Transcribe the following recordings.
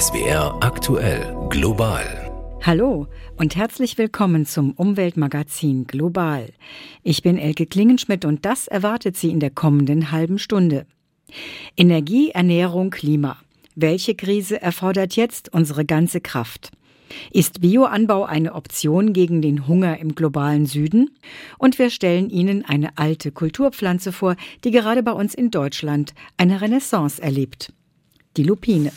SWR aktuell global. Hallo und herzlich willkommen zum Umweltmagazin Global. Ich bin Elke Klingenschmidt und das erwartet Sie in der kommenden halben Stunde. Energie, Ernährung, Klima. Welche Krise erfordert jetzt unsere ganze Kraft? Ist Bioanbau eine Option gegen den Hunger im globalen Süden? Und wir stellen Ihnen eine alte Kulturpflanze vor, die gerade bei uns in Deutschland eine Renaissance erlebt. Die Lupine.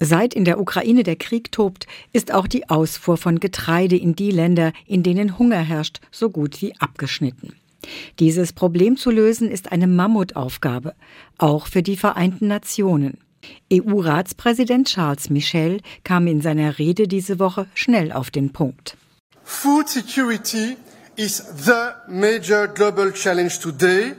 Seit in der Ukraine der Krieg tobt, ist auch die Ausfuhr von Getreide in die Länder, in denen Hunger herrscht, so gut wie abgeschnitten. Dieses Problem zu lösen ist eine Mammutaufgabe, auch für die Vereinten Nationen. EU-Ratspräsident Charles Michel kam in seiner Rede diese Woche schnell auf den Punkt. Food security is the major global challenge today,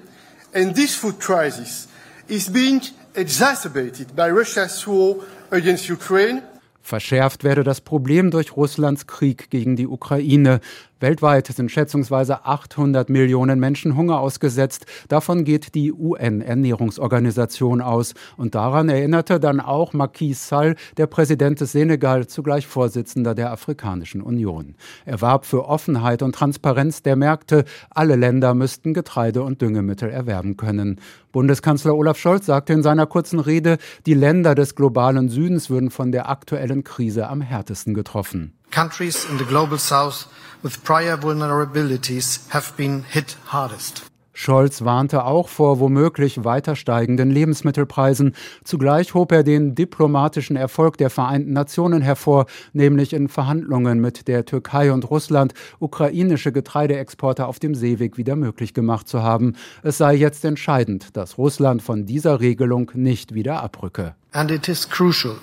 and this food crisis is being exacerbated by Russia's war against Ukraine Verschärft werde das Problem durch Russlands Krieg gegen die Ukraine. Weltweit sind schätzungsweise 800 Millionen Menschen Hunger ausgesetzt. Davon geht die UN-Ernährungsorganisation aus. Und daran erinnerte dann auch Macky Sall, der Präsident des Senegal, zugleich Vorsitzender der Afrikanischen Union. Er warb für Offenheit und Transparenz der Märkte. Alle Länder müssten Getreide und Düngemittel erwerben können. Bundeskanzler Olaf Scholz sagte in seiner kurzen Rede, die Länder des globalen Südens würden von der aktuellen Krise am härtesten getroffen. Countries in the global south with prior vulnerabilities have been hit hardest. Scholz warnte auch vor womöglich weiter steigenden Lebensmittelpreisen. Zugleich hob er den diplomatischen Erfolg der Vereinten Nationen hervor, nämlich in Verhandlungen mit der Türkei und Russland ukrainische Getreideexporte auf dem Seeweg wieder möglich gemacht zu haben. Es sei jetzt entscheidend, dass Russland von dieser Regelung nicht wieder abrücke. And it is crucial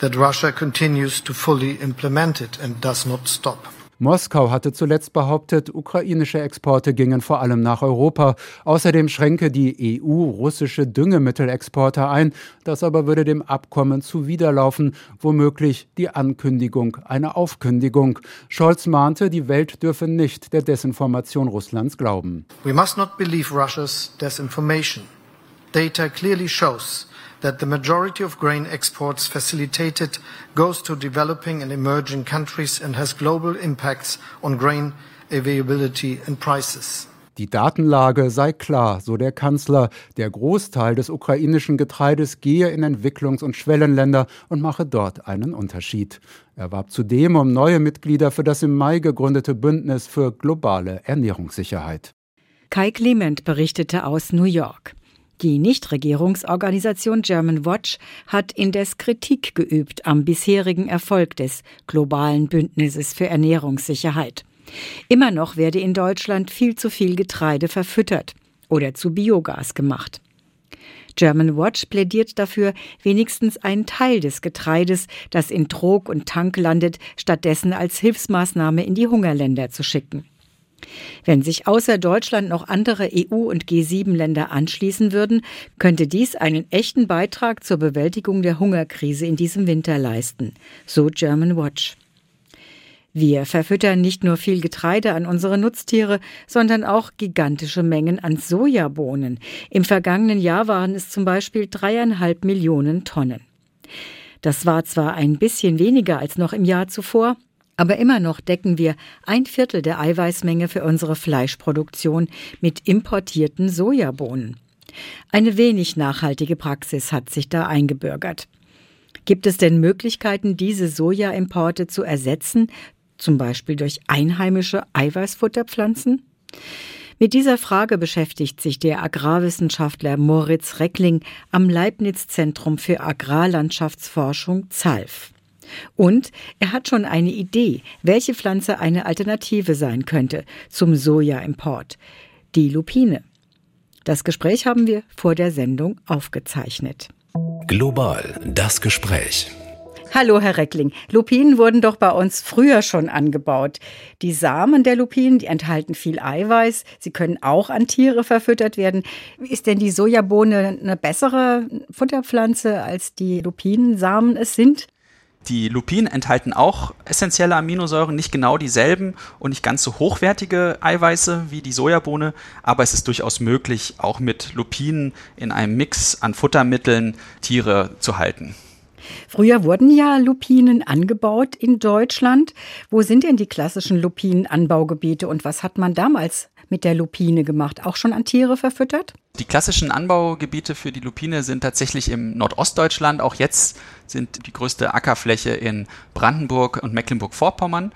that Russia continues to fully implement it and does not stop. Moskau hatte zuletzt behauptet, ukrainische Exporte gingen vor allem nach Europa. Außerdem schränke die EU russische Düngemittelexporte ein. Das aber würde dem Abkommen zuwiderlaufen, womöglich die Ankündigung einer Aufkündigung. Scholz mahnte, die Welt dürfe nicht der Desinformation Russlands glauben. We must not believe Russia's disinformation. Data clearly shows that the majority of grain exports facilitated goes to developing and emerging countries and has global impacts on grain availability and prices. Die Datenlage sei klar, so der Kanzler. Der Großteil des ukrainischen Getreides gehe in Entwicklungs- und Schwellenländer und mache dort einen Unterschied. Er warb zudem um neue Mitglieder für das im Mai gegründete Bündnis für globale Ernährungssicherheit. Kai Clement berichtete aus New York. Die Nichtregierungsorganisation German Watch hat indes Kritik geübt am bisherigen Erfolg des globalen Bündnisses für Ernährungssicherheit. Immer noch werde in Deutschland viel zu viel Getreide verfüttert oder zu Biogas gemacht. German Watch plädiert dafür, wenigstens einen Teil des Getreides, das in Trog und Tank landet, stattdessen als Hilfsmaßnahme in die Hungerländer zu schicken. Wenn sich außer Deutschland noch andere EU- und G7-Länder anschließen würden, könnte dies einen echten Beitrag zur Bewältigung der Hungerkrise in diesem Winter leisten, so German Watch. Wir verfüttern nicht nur viel Getreide an unsere Nutztiere, sondern auch gigantische Mengen an Sojabohnen. Im vergangenen Jahr waren es zum Beispiel dreieinhalb Millionen Tonnen. Das war zwar ein bisschen weniger als noch im Jahr zuvor, aber immer noch decken wir ein Viertel der Eiweißmenge für unsere Fleischproduktion mit importierten Sojabohnen. Eine wenig nachhaltige Praxis hat sich da eingebürgert. Gibt es denn Möglichkeiten, diese Sojaimporte zu ersetzen, zum Beispiel durch einheimische Eiweißfutterpflanzen? Mit dieser Frage beschäftigt sich der Agrarwissenschaftler Moritz Reckling am Leibniz Zentrum für Agrarlandschaftsforschung ZALF. Und er hat schon eine Idee, welche Pflanze eine Alternative sein könnte zum Sojaimport. Die Lupine. Das Gespräch haben wir vor der Sendung aufgezeichnet. Global das Gespräch. Hallo, Herr Reckling. Lupinen wurden doch bei uns früher schon angebaut. Die Samen der Lupinen, die enthalten viel Eiweiß. Sie können auch an Tiere verfüttert werden. Ist denn die Sojabohne eine bessere Futterpflanze als die Lupinensamen es sind? Die Lupinen enthalten auch essentielle Aminosäuren, nicht genau dieselben und nicht ganz so hochwertige Eiweiße wie die Sojabohne, aber es ist durchaus möglich, auch mit Lupinen in einem Mix an Futtermitteln Tiere zu halten. Früher wurden ja Lupinen angebaut in Deutschland. Wo sind denn die klassischen Lupinenanbaugebiete und was hat man damals mit der Lupine gemacht? Auch schon an Tiere verfüttert? Die klassischen Anbaugebiete für die Lupine sind tatsächlich im Nordostdeutschland. Auch jetzt sind die größte Ackerfläche in Brandenburg und Mecklenburg-Vorpommern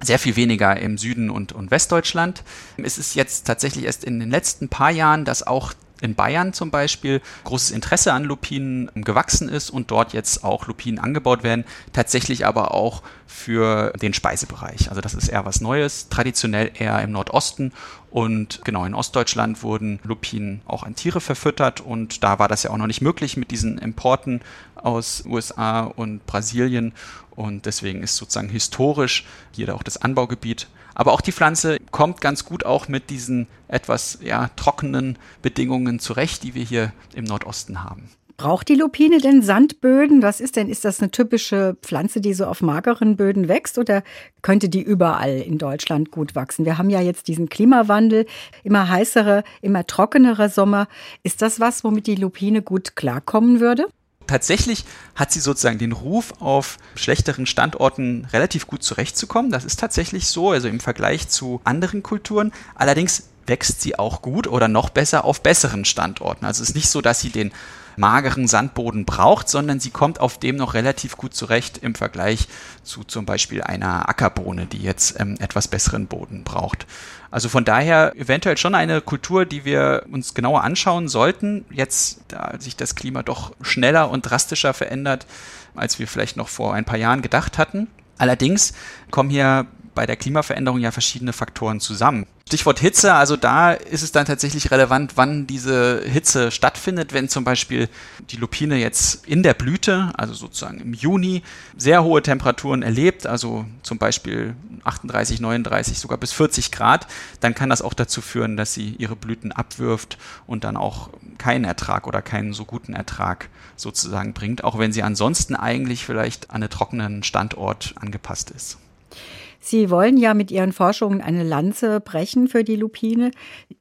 sehr viel weniger im Süden und, und Westdeutschland. Es ist jetzt tatsächlich erst in den letzten paar Jahren, dass auch in Bayern zum Beispiel großes Interesse an Lupinen gewachsen ist und dort jetzt auch Lupinen angebaut werden, tatsächlich aber auch für den Speisebereich. Also das ist eher was Neues, traditionell eher im Nordosten und genau in Ostdeutschland wurden Lupinen auch an Tiere verfüttert und da war das ja auch noch nicht möglich mit diesen Importen aus USA und Brasilien und deswegen ist sozusagen historisch hier auch das Anbaugebiet aber auch die Pflanze kommt ganz gut auch mit diesen etwas ja, trockenen Bedingungen zurecht, die wir hier im Nordosten haben. Braucht die Lupine denn Sandböden? Was ist denn? Ist das eine typische Pflanze, die so auf mageren Böden wächst oder könnte die überall in Deutschland gut wachsen? Wir haben ja jetzt diesen Klimawandel, immer heißere, immer trockenere Sommer. Ist das was, womit die Lupine gut klarkommen würde? Tatsächlich hat sie sozusagen den Ruf, auf schlechteren Standorten relativ gut zurechtzukommen. Das ist tatsächlich so, also im Vergleich zu anderen Kulturen. Allerdings wächst sie auch gut oder noch besser auf besseren Standorten. Also es ist nicht so, dass sie den mageren Sandboden braucht, sondern sie kommt auf dem noch relativ gut zurecht im Vergleich zu zum Beispiel einer Ackerbohne, die jetzt ähm, etwas besseren Boden braucht. Also von daher eventuell schon eine Kultur, die wir uns genauer anschauen sollten. Jetzt, da sich das Klima doch schneller und drastischer verändert, als wir vielleicht noch vor ein paar Jahren gedacht hatten. Allerdings kommen hier bei der Klimaveränderung ja verschiedene Faktoren zusammen. Stichwort Hitze, also da ist es dann tatsächlich relevant, wann diese Hitze stattfindet, wenn zum Beispiel die Lupine jetzt in der Blüte, also sozusagen im Juni, sehr hohe Temperaturen erlebt, also zum Beispiel 38, 39, sogar bis 40 Grad, dann kann das auch dazu führen, dass sie ihre Blüten abwirft und dann auch keinen Ertrag oder keinen so guten Ertrag sozusagen bringt, auch wenn sie ansonsten eigentlich vielleicht an einen trockenen Standort angepasst ist. Sie wollen ja mit Ihren Forschungen eine Lanze brechen für die Lupine.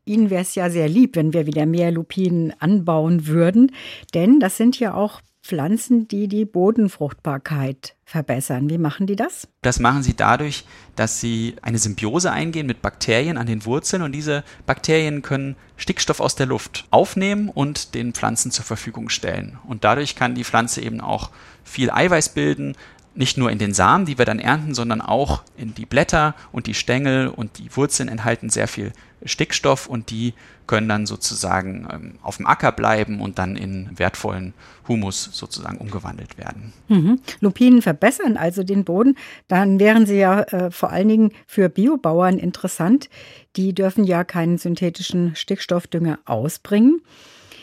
Ihnen wäre es ja sehr lieb, wenn wir wieder mehr Lupinen anbauen würden, denn das sind ja auch Pflanzen, die die Bodenfruchtbarkeit verbessern. Wie machen die das? Das machen sie dadurch, dass sie eine Symbiose eingehen mit Bakterien an den Wurzeln und diese Bakterien können Stickstoff aus der Luft aufnehmen und den Pflanzen zur Verfügung stellen. Und dadurch kann die Pflanze eben auch viel Eiweiß bilden, nicht nur in den Samen, die wir dann ernten, sondern auch in die Blätter und die Stängel und die Wurzeln enthalten sehr viel Stickstoff und die können dann sozusagen ähm, auf dem Acker bleiben und dann in wertvollen Humus sozusagen umgewandelt werden. Mhm. Lupinen verbessern also den Boden. Dann wären sie ja äh, vor allen Dingen für Biobauern interessant. Die dürfen ja keinen synthetischen Stickstoffdünger ausbringen.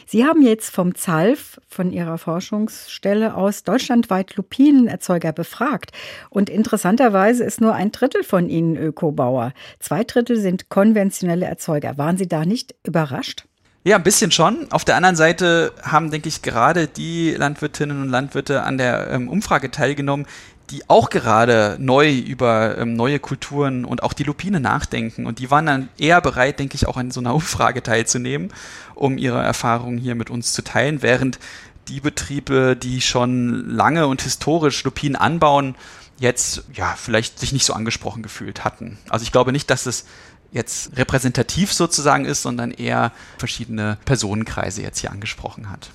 Sie haben jetzt vom ZALF, von Ihrer Forschungsstelle aus, deutschlandweit Lupinenerzeuger befragt. Und interessanterweise ist nur ein Drittel von ihnen Ökobauer. Zwei Drittel sind konventionelle Erzeuger. Waren Sie da nicht überrascht? Ja, ein bisschen schon. Auf der anderen Seite haben, denke ich, gerade die Landwirtinnen und Landwirte an der ähm, Umfrage teilgenommen, die auch gerade neu über ähm, neue Kulturen und auch die Lupine nachdenken. Und die waren dann eher bereit, denke ich, auch an so einer Umfrage teilzunehmen, um ihre Erfahrungen hier mit uns zu teilen, während die Betriebe, die schon lange und historisch Lupinen anbauen, jetzt ja vielleicht sich nicht so angesprochen gefühlt hatten. Also ich glaube nicht, dass es jetzt repräsentativ sozusagen ist, sondern eher verschiedene Personenkreise jetzt hier angesprochen hat.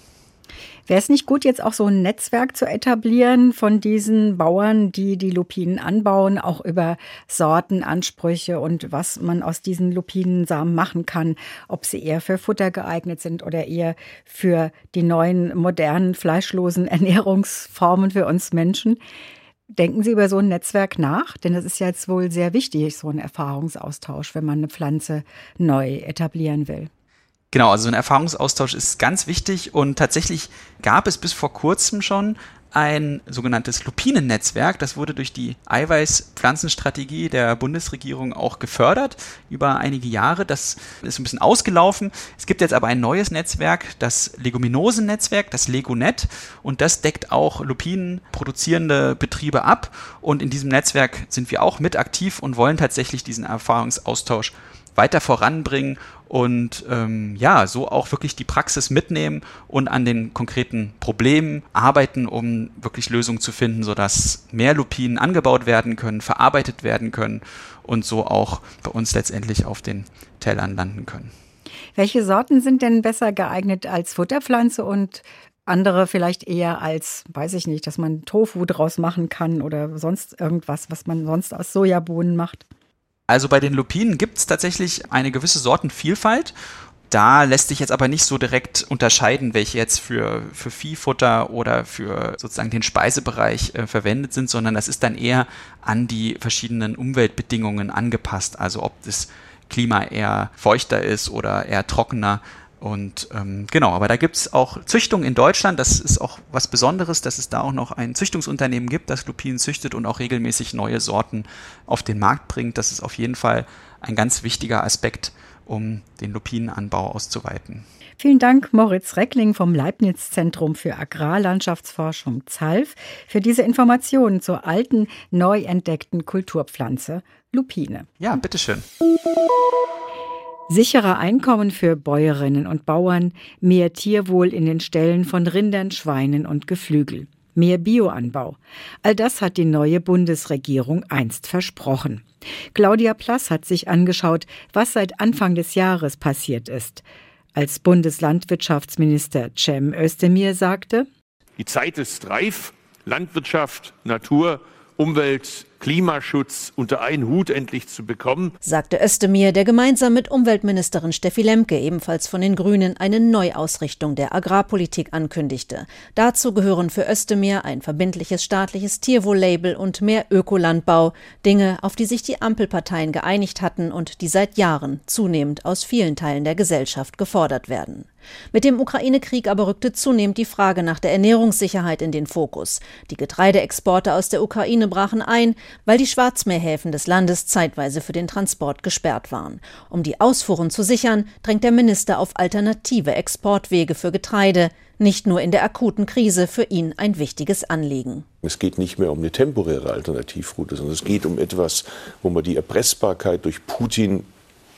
Wäre es nicht gut, jetzt auch so ein Netzwerk zu etablieren von diesen Bauern, die die Lupinen anbauen, auch über Sortenansprüche und was man aus diesen Lupinensamen machen kann, ob sie eher für Futter geeignet sind oder eher für die neuen modernen fleischlosen Ernährungsformen für uns Menschen? Denken Sie über so ein Netzwerk nach? Denn das ist jetzt wohl sehr wichtig, so ein Erfahrungsaustausch, wenn man eine Pflanze neu etablieren will. Genau, also ein Erfahrungsaustausch ist ganz wichtig und tatsächlich gab es bis vor kurzem schon ein sogenanntes Lupinennetzwerk. Das wurde durch die Eiweißpflanzenstrategie der Bundesregierung auch gefördert über einige Jahre. Das ist ein bisschen ausgelaufen. Es gibt jetzt aber ein neues Netzwerk, das Leguminosen-Netzwerk, das Legonet. Und das deckt auch Lupinen produzierende Betriebe ab. Und in diesem Netzwerk sind wir auch mit aktiv und wollen tatsächlich diesen Erfahrungsaustausch weiter voranbringen und ähm, ja, so auch wirklich die Praxis mitnehmen und an den konkreten Problemen arbeiten, um wirklich Lösungen zu finden, sodass mehr Lupinen angebaut werden können, verarbeitet werden können und so auch bei uns letztendlich auf den Tellern landen können. Welche Sorten sind denn besser geeignet als Futterpflanze und andere vielleicht eher als, weiß ich nicht, dass man Tofu draus machen kann oder sonst irgendwas, was man sonst aus Sojabohnen macht? Also bei den Lupinen gibt es tatsächlich eine gewisse Sortenvielfalt. Da lässt sich jetzt aber nicht so direkt unterscheiden, welche jetzt für, für Viehfutter oder für sozusagen den Speisebereich äh, verwendet sind, sondern das ist dann eher an die verschiedenen Umweltbedingungen angepasst. Also ob das Klima eher feuchter ist oder eher trockener. Und ähm, genau, aber da gibt es auch Züchtung in Deutschland. Das ist auch was Besonderes, dass es da auch noch ein Züchtungsunternehmen gibt, das Lupinen züchtet und auch regelmäßig neue Sorten auf den Markt bringt. Das ist auf jeden Fall ein ganz wichtiger Aspekt, um den Lupinenanbau auszuweiten. Vielen Dank, Moritz Reckling vom Leibniz Zentrum für Agrarlandschaftsforschung ZALF, für diese Informationen zur alten, neu entdeckten Kulturpflanze Lupine. Ja, bitteschön. Sicherer Einkommen für Bäuerinnen und Bauern, mehr Tierwohl in den Ställen von Rindern, Schweinen und Geflügel, mehr Bioanbau. All das hat die neue Bundesregierung einst versprochen. Claudia Plass hat sich angeschaut, was seit Anfang des Jahres passiert ist. Als Bundeslandwirtschaftsminister Cem Özdemir sagte, Die Zeit ist reif, Landwirtschaft, Natur, Umwelt, Klimaschutz unter einen Hut endlich zu bekommen, sagte Özdemir, der gemeinsam mit Umweltministerin Steffi Lemke, ebenfalls von den Grünen, eine Neuausrichtung der Agrarpolitik ankündigte. Dazu gehören für Özdemir ein verbindliches staatliches Tierwohl-Label und mehr Ökolandbau, Dinge, auf die sich die Ampelparteien geeinigt hatten und die seit Jahren zunehmend aus vielen Teilen der Gesellschaft gefordert werden. Mit dem Ukraine-Krieg aber rückte zunehmend die Frage nach der Ernährungssicherheit in den Fokus. Die Getreideexporte aus der Ukraine brachen ein, weil die Schwarzmeerhäfen des Landes zeitweise für den Transport gesperrt waren. Um die Ausfuhren zu sichern, drängt der Minister auf alternative Exportwege für Getreide, nicht nur in der akuten Krise für ihn ein wichtiges Anliegen. Es geht nicht mehr um eine temporäre Alternativroute, sondern es geht um etwas, wo man die Erpressbarkeit durch Putin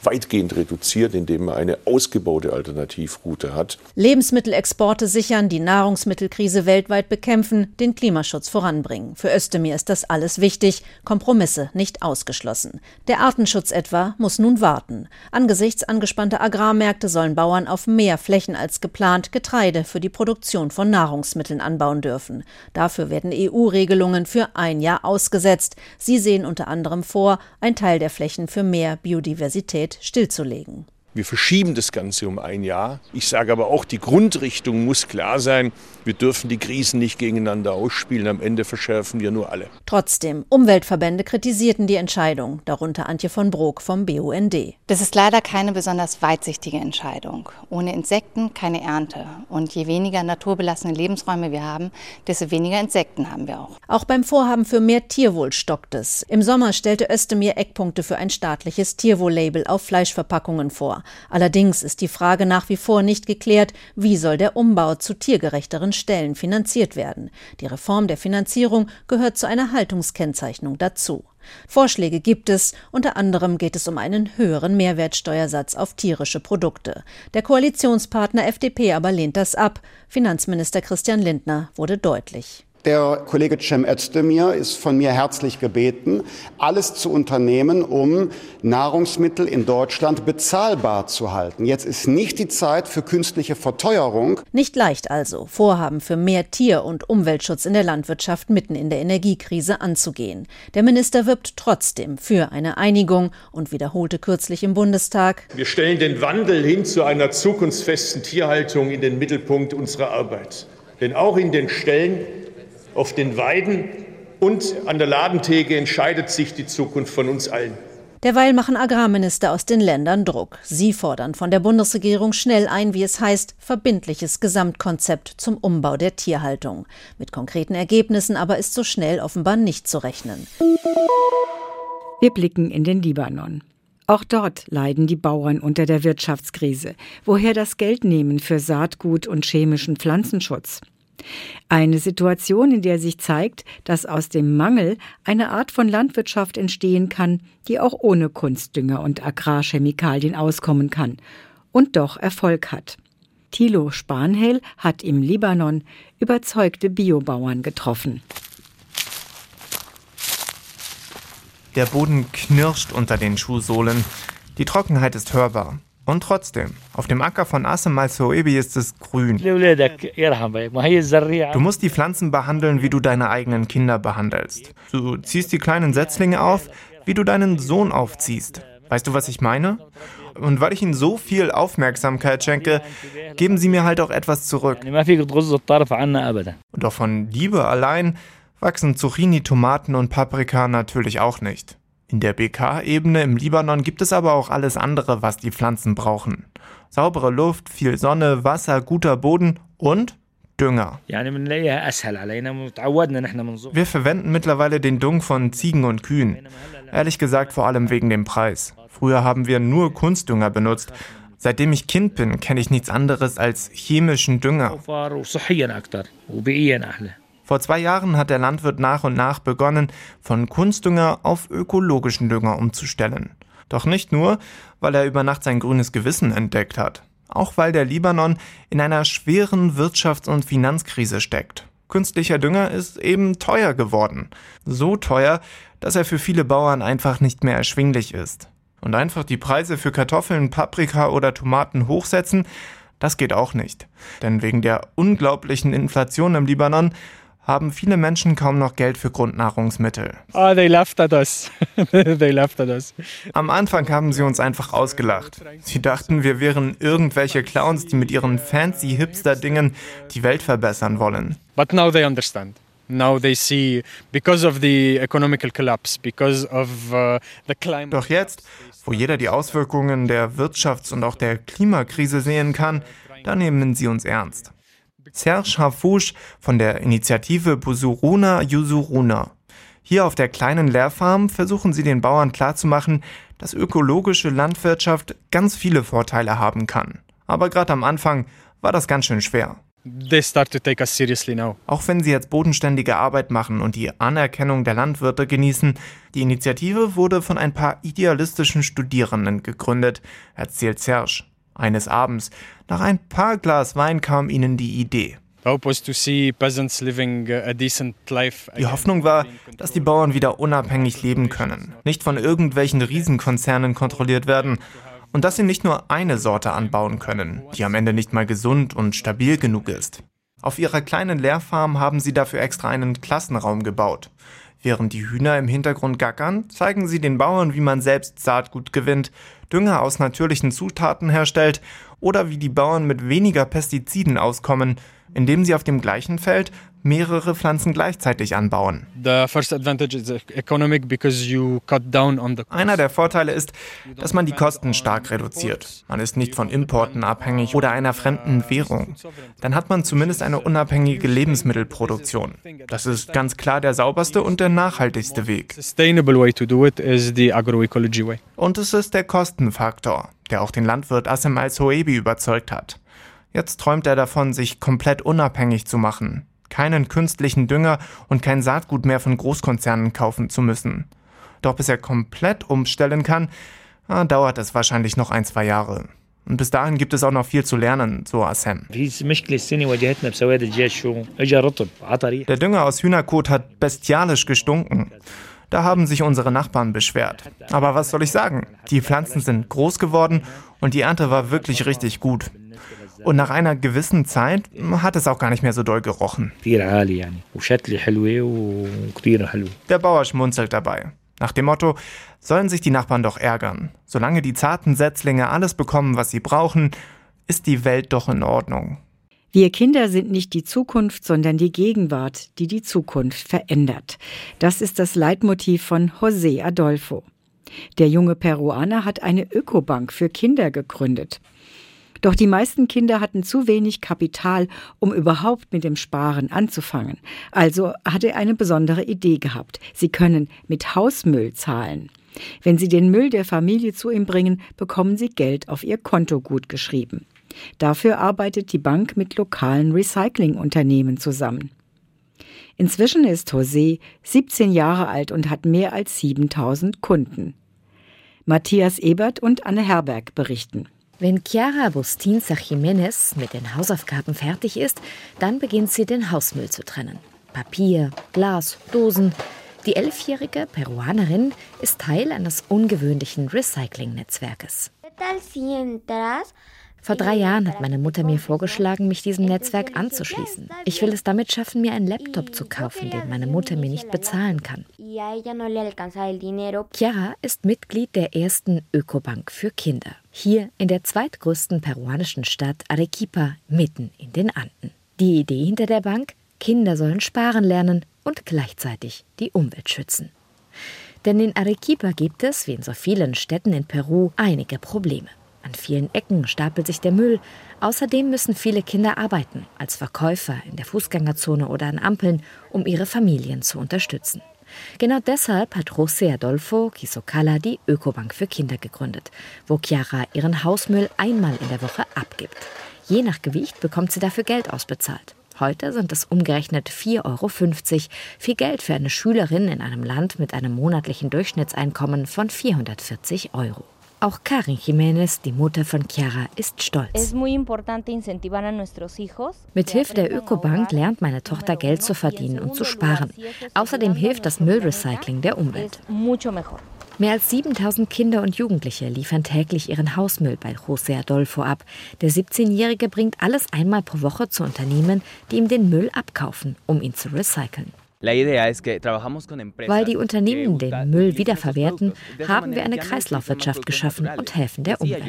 weitgehend reduziert, indem man eine ausgebaute Alternativroute hat. Lebensmittelexporte sichern, die Nahrungsmittelkrise weltweit bekämpfen, den Klimaschutz voranbringen. Für Özdemir ist das alles wichtig, Kompromisse nicht ausgeschlossen. Der Artenschutz etwa muss nun warten. Angesichts angespannter Agrarmärkte sollen Bauern auf mehr Flächen als geplant Getreide für die Produktion von Nahrungsmitteln anbauen dürfen. Dafür werden EU-Regelungen für ein Jahr ausgesetzt. Sie sehen unter anderem vor, ein Teil der Flächen für mehr Biodiversität Zeit stillzulegen. Wir verschieben das Ganze um ein Jahr. Ich sage aber auch, die Grundrichtung muss klar sein. Wir dürfen die Krisen nicht gegeneinander ausspielen. Am Ende verschärfen wir nur alle. Trotzdem, Umweltverbände kritisierten die Entscheidung, darunter Antje von Brok vom BUND. Das ist leider keine besonders weitsichtige Entscheidung. Ohne Insekten keine Ernte. Und je weniger naturbelassene Lebensräume wir haben, desto weniger Insekten haben wir auch. Auch beim Vorhaben für mehr Tierwohl stockt es. Im Sommer stellte Özdemir Eckpunkte für ein staatliches Tierwohl-Label auf Fleischverpackungen vor. Allerdings ist die Frage nach wie vor nicht geklärt, wie soll der Umbau zu tiergerechteren Stellen finanziert werden. Die Reform der Finanzierung gehört zu einer Haltungskennzeichnung dazu. Vorschläge gibt es, unter anderem geht es um einen höheren Mehrwertsteuersatz auf tierische Produkte. Der Koalitionspartner FDP aber lehnt das ab. Finanzminister Christian Lindner wurde deutlich. Der Kollege Cem Özdemir ist von mir herzlich gebeten, alles zu unternehmen, um Nahrungsmittel in Deutschland bezahlbar zu halten. Jetzt ist nicht die Zeit für künstliche Verteuerung. Nicht leicht also, Vorhaben für mehr Tier- und Umweltschutz in der Landwirtschaft mitten in der Energiekrise anzugehen. Der Minister wirbt trotzdem für eine Einigung und wiederholte kürzlich im Bundestag. Wir stellen den Wandel hin zu einer zukunftsfesten Tierhaltung in den Mittelpunkt unserer Arbeit. Denn auch in den Stellen auf den Weiden und an der Ladentheke entscheidet sich die Zukunft von uns allen. Derweil machen Agrarminister aus den Ländern Druck. Sie fordern von der Bundesregierung schnell ein, wie es heißt, verbindliches Gesamtkonzept zum Umbau der Tierhaltung. Mit konkreten Ergebnissen aber ist so schnell offenbar nicht zu rechnen. Wir blicken in den Libanon. Auch dort leiden die Bauern unter der Wirtschaftskrise. Woher das Geld nehmen für Saatgut und chemischen Pflanzenschutz? Eine Situation, in der sich zeigt, dass aus dem Mangel eine Art von Landwirtschaft entstehen kann, die auch ohne Kunstdünger und Agrarchemikalien auskommen kann und doch Erfolg hat. Thilo Spanhel hat im Libanon überzeugte Biobauern getroffen. Der Boden knirscht unter den Schuhsohlen. Die Trockenheit ist hörbar. Und trotzdem, auf dem Acker von Assem al-Soebi ist es grün. Du musst die Pflanzen behandeln, wie du deine eigenen Kinder behandelst. Du ziehst die kleinen Setzlinge auf, wie du deinen Sohn aufziehst. Weißt du, was ich meine? Und weil ich ihnen so viel Aufmerksamkeit schenke, geben sie mir halt auch etwas zurück. Und auch von Liebe allein wachsen Zucchini, Tomaten und Paprika natürlich auch nicht. In der BK-Ebene im Libanon gibt es aber auch alles andere, was die Pflanzen brauchen. Saubere Luft, viel Sonne, Wasser, guter Boden und Dünger. Wir verwenden mittlerweile den Dung von Ziegen und Kühen. Ehrlich gesagt vor allem wegen dem Preis. Früher haben wir nur Kunstdünger benutzt. Seitdem ich Kind bin, kenne ich nichts anderes als chemischen Dünger. Vor zwei Jahren hat der Landwirt nach und nach begonnen, von Kunstdünger auf ökologischen Dünger umzustellen. Doch nicht nur, weil er über Nacht sein grünes Gewissen entdeckt hat, auch weil der Libanon in einer schweren Wirtschafts- und Finanzkrise steckt. Künstlicher Dünger ist eben teuer geworden. So teuer, dass er für viele Bauern einfach nicht mehr erschwinglich ist. Und einfach die Preise für Kartoffeln, Paprika oder Tomaten hochsetzen, das geht auch nicht. Denn wegen der unglaublichen Inflation im Libanon haben viele Menschen kaum noch Geld für Grundnahrungsmittel. Oh, they laughed at us. they laughed at us. Am Anfang haben sie uns einfach ausgelacht. Sie dachten, wir wären irgendwelche Clowns, die mit ihren fancy Hipster-Dingen die Welt verbessern wollen. But now they understand. Now they see because of the economical collapse, because of uh, the climate. Doch jetzt, wo jeder die Auswirkungen der Wirtschafts- und auch der Klimakrise sehen kann, da nehmen sie uns ernst. Serge Hafouche von der Initiative Busuruna Yusuruna. Hier auf der kleinen Lehrfarm versuchen sie den Bauern klarzumachen, dass ökologische Landwirtschaft ganz viele Vorteile haben kann. Aber gerade am Anfang war das ganz schön schwer. Auch wenn sie jetzt bodenständige Arbeit machen und die Anerkennung der Landwirte genießen, die Initiative wurde von ein paar idealistischen Studierenden gegründet, erzählt Serge. Eines Abends, nach ein paar Glas Wein kam ihnen die Idee. Die Hoffnung war, dass die Bauern wieder unabhängig leben können, nicht von irgendwelchen Riesenkonzernen kontrolliert werden und dass sie nicht nur eine Sorte anbauen können, die am Ende nicht mal gesund und stabil genug ist. Auf ihrer kleinen Lehrfarm haben sie dafür extra einen Klassenraum gebaut. Während die Hühner im Hintergrund gackern, zeigen sie den Bauern, wie man selbst Saatgut gewinnt, Dünger aus natürlichen Zutaten herstellt oder wie die Bauern mit weniger Pestiziden auskommen, indem sie auf dem gleichen Feld mehrere Pflanzen gleichzeitig anbauen. Einer der Vorteile ist, dass man die Kosten stark reduziert. Man ist nicht von Importen abhängig oder einer fremden Währung. Dann hat man zumindest eine unabhängige Lebensmittelproduktion. Das ist ganz klar der sauberste und der nachhaltigste Weg. Und es ist der Kostenfaktor, der auch den Landwirt Assem al-Soebi überzeugt hat. Jetzt träumt er davon, sich komplett unabhängig zu machen keinen künstlichen Dünger und kein Saatgut mehr von Großkonzernen kaufen zu müssen. Doch bis er komplett umstellen kann, ah, dauert es wahrscheinlich noch ein, zwei Jahre. Und bis dahin gibt es auch noch viel zu lernen, so Assem. Der Dünger aus Hühnerkot hat bestialisch gestunken. Da haben sich unsere Nachbarn beschwert. Aber was soll ich sagen? Die Pflanzen sind groß geworden und die Ernte war wirklich richtig gut. Und nach einer gewissen Zeit hat es auch gar nicht mehr so doll gerochen. Der Bauer schmunzelt dabei. Nach dem Motto, sollen sich die Nachbarn doch ärgern. Solange die zarten Setzlinge alles bekommen, was sie brauchen, ist die Welt doch in Ordnung. Wir Kinder sind nicht die Zukunft, sondern die Gegenwart, die die Zukunft verändert. Das ist das Leitmotiv von José Adolfo. Der junge Peruaner hat eine Ökobank für Kinder gegründet. Doch die meisten Kinder hatten zu wenig Kapital, um überhaupt mit dem Sparen anzufangen. Also hat er eine besondere Idee gehabt. Sie können mit Hausmüll zahlen. Wenn Sie den Müll der Familie zu ihm bringen, bekommen Sie Geld auf Ihr Konto gut geschrieben. Dafür arbeitet die Bank mit lokalen Recyclingunternehmen zusammen. Inzwischen ist José 17 Jahre alt und hat mehr als 7000 Kunden. Matthias Ebert und Anne Herberg berichten. Wenn Chiara Bustinza Jiménez mit den Hausaufgaben fertig ist, dann beginnt sie den Hausmüll zu trennen. Papier, Glas, Dosen. Die elfjährige Peruanerin ist Teil eines ungewöhnlichen Recycling-Netzwerkes. Vor drei Jahren hat meine Mutter mir vorgeschlagen, mich diesem Netzwerk anzuschließen. Ich will es damit schaffen, mir einen Laptop zu kaufen, den meine Mutter mir nicht bezahlen kann. Chiara ist Mitglied der ersten Ökobank für Kinder. Hier in der zweitgrößten peruanischen Stadt Arequipa, mitten in den Anden. Die Idee hinter der Bank? Kinder sollen sparen lernen und gleichzeitig die Umwelt schützen. Denn in Arequipa gibt es, wie in so vielen Städten in Peru, einige Probleme. An vielen Ecken stapelt sich der Müll. Außerdem müssen viele Kinder arbeiten, als Verkäufer in der Fußgängerzone oder an Ampeln, um ihre Familien zu unterstützen. Genau deshalb hat José Adolfo Kisokala die Ökobank für Kinder gegründet, wo Chiara ihren Hausmüll einmal in der Woche abgibt. Je nach Gewicht bekommt sie dafür Geld ausbezahlt. Heute sind es umgerechnet 4,50 Euro. Viel Geld für eine Schülerin in einem Land mit einem monatlichen Durchschnittseinkommen von 440 Euro. Auch Karin Jiménez, die Mutter von Chiara, ist stolz. Mit Hilfe der Ökobank lernt meine Tochter Geld zu verdienen und zu sparen. Außerdem hilft das Müllrecycling der Umwelt. Mehr als 7000 Kinder und Jugendliche liefern täglich ihren Hausmüll bei José Adolfo ab. Der 17-Jährige bringt alles einmal pro Woche zu Unternehmen, die ihm den Müll abkaufen, um ihn zu recyceln. Weil die Unternehmen den Müll wiederverwerten, haben wir eine Kreislaufwirtschaft geschaffen und helfen der Umwelt.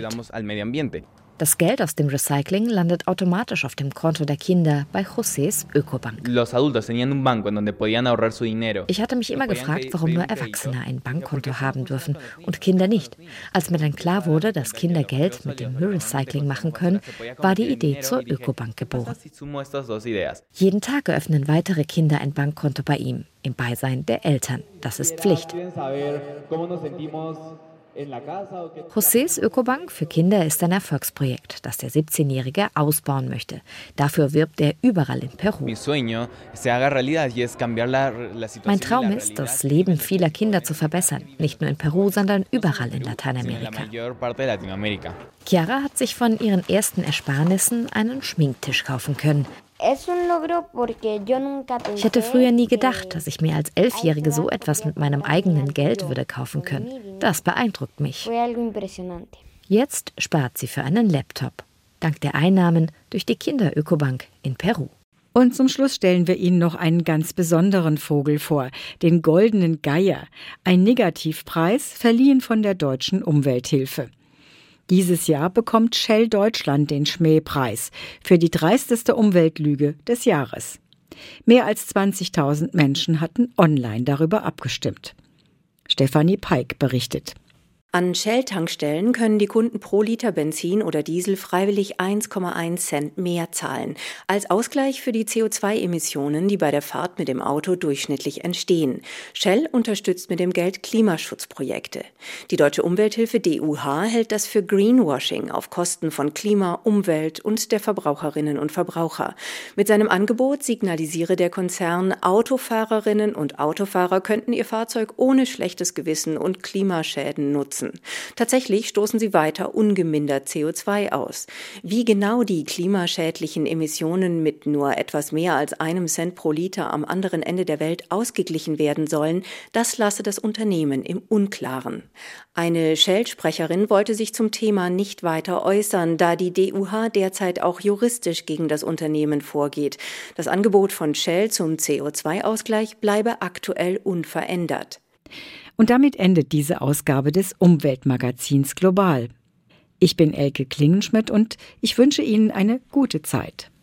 Das Geld aus dem Recycling landet automatisch auf dem Konto der Kinder bei Josés Ökobank. Ich hatte mich immer gefragt, warum nur Erwachsene ein Bankkonto haben dürfen und Kinder nicht. Als mir dann klar wurde, dass Kinder Geld mit dem Müllrecycling machen können, war die Idee zur Ökobank geboren. Jeden Tag eröffnen weitere Kinder ein Bankkonto bei ihm, im Beisein der Eltern. Das ist Pflicht. Josés Ökobank für Kinder ist ein Erfolgsprojekt, das der 17-Jährige ausbauen möchte. Dafür wirbt er überall in Peru. Mein Traum ist, das Leben vieler Kinder zu verbessern, nicht nur in Peru, sondern überall in Lateinamerika. Chiara hat sich von ihren ersten Ersparnissen einen Schminktisch kaufen können. Ich hätte früher nie gedacht, dass ich mir als Elfjährige so etwas mit meinem eigenen Geld würde kaufen können. Das beeindruckt mich. Jetzt spart sie für einen Laptop, dank der Einnahmen durch die Kinderökobank in Peru. Und zum Schluss stellen wir Ihnen noch einen ganz besonderen Vogel vor, den goldenen Geier, ein Negativpreis verliehen von der Deutschen Umwelthilfe. Dieses Jahr bekommt Shell Deutschland den Schmähpreis für die dreisteste Umweltlüge des Jahres. Mehr als 20.000 Menschen hatten online darüber abgestimmt. Stefanie Peik berichtet. An Shell-Tankstellen können die Kunden pro Liter Benzin oder Diesel freiwillig 1,1 Cent mehr zahlen, als Ausgleich für die CO2-Emissionen, die bei der Fahrt mit dem Auto durchschnittlich entstehen. Shell unterstützt mit dem Geld Klimaschutzprojekte. Die deutsche Umwelthilfe DUH hält das für Greenwashing auf Kosten von Klima, Umwelt und der Verbraucherinnen und Verbraucher. Mit seinem Angebot signalisiere der Konzern, Autofahrerinnen und Autofahrer könnten ihr Fahrzeug ohne schlechtes Gewissen und Klimaschäden nutzen nutzen. Tatsächlich stoßen sie weiter ungemindert CO2 aus. Wie genau die klimaschädlichen Emissionen mit nur etwas mehr als einem Cent pro Liter am anderen Ende der Welt ausgeglichen werden sollen, das lasse das Unternehmen im Unklaren. Eine Shell-Sprecherin wollte sich zum Thema nicht weiter äußern, da die DUH derzeit auch juristisch gegen das Unternehmen vorgeht. Das Angebot von Shell zum CO2-Ausgleich bleibe aktuell unverändert. Und damit endet diese Ausgabe des Umweltmagazins Global. Ich bin Elke Klingenschmidt und ich wünsche Ihnen eine gute Zeit.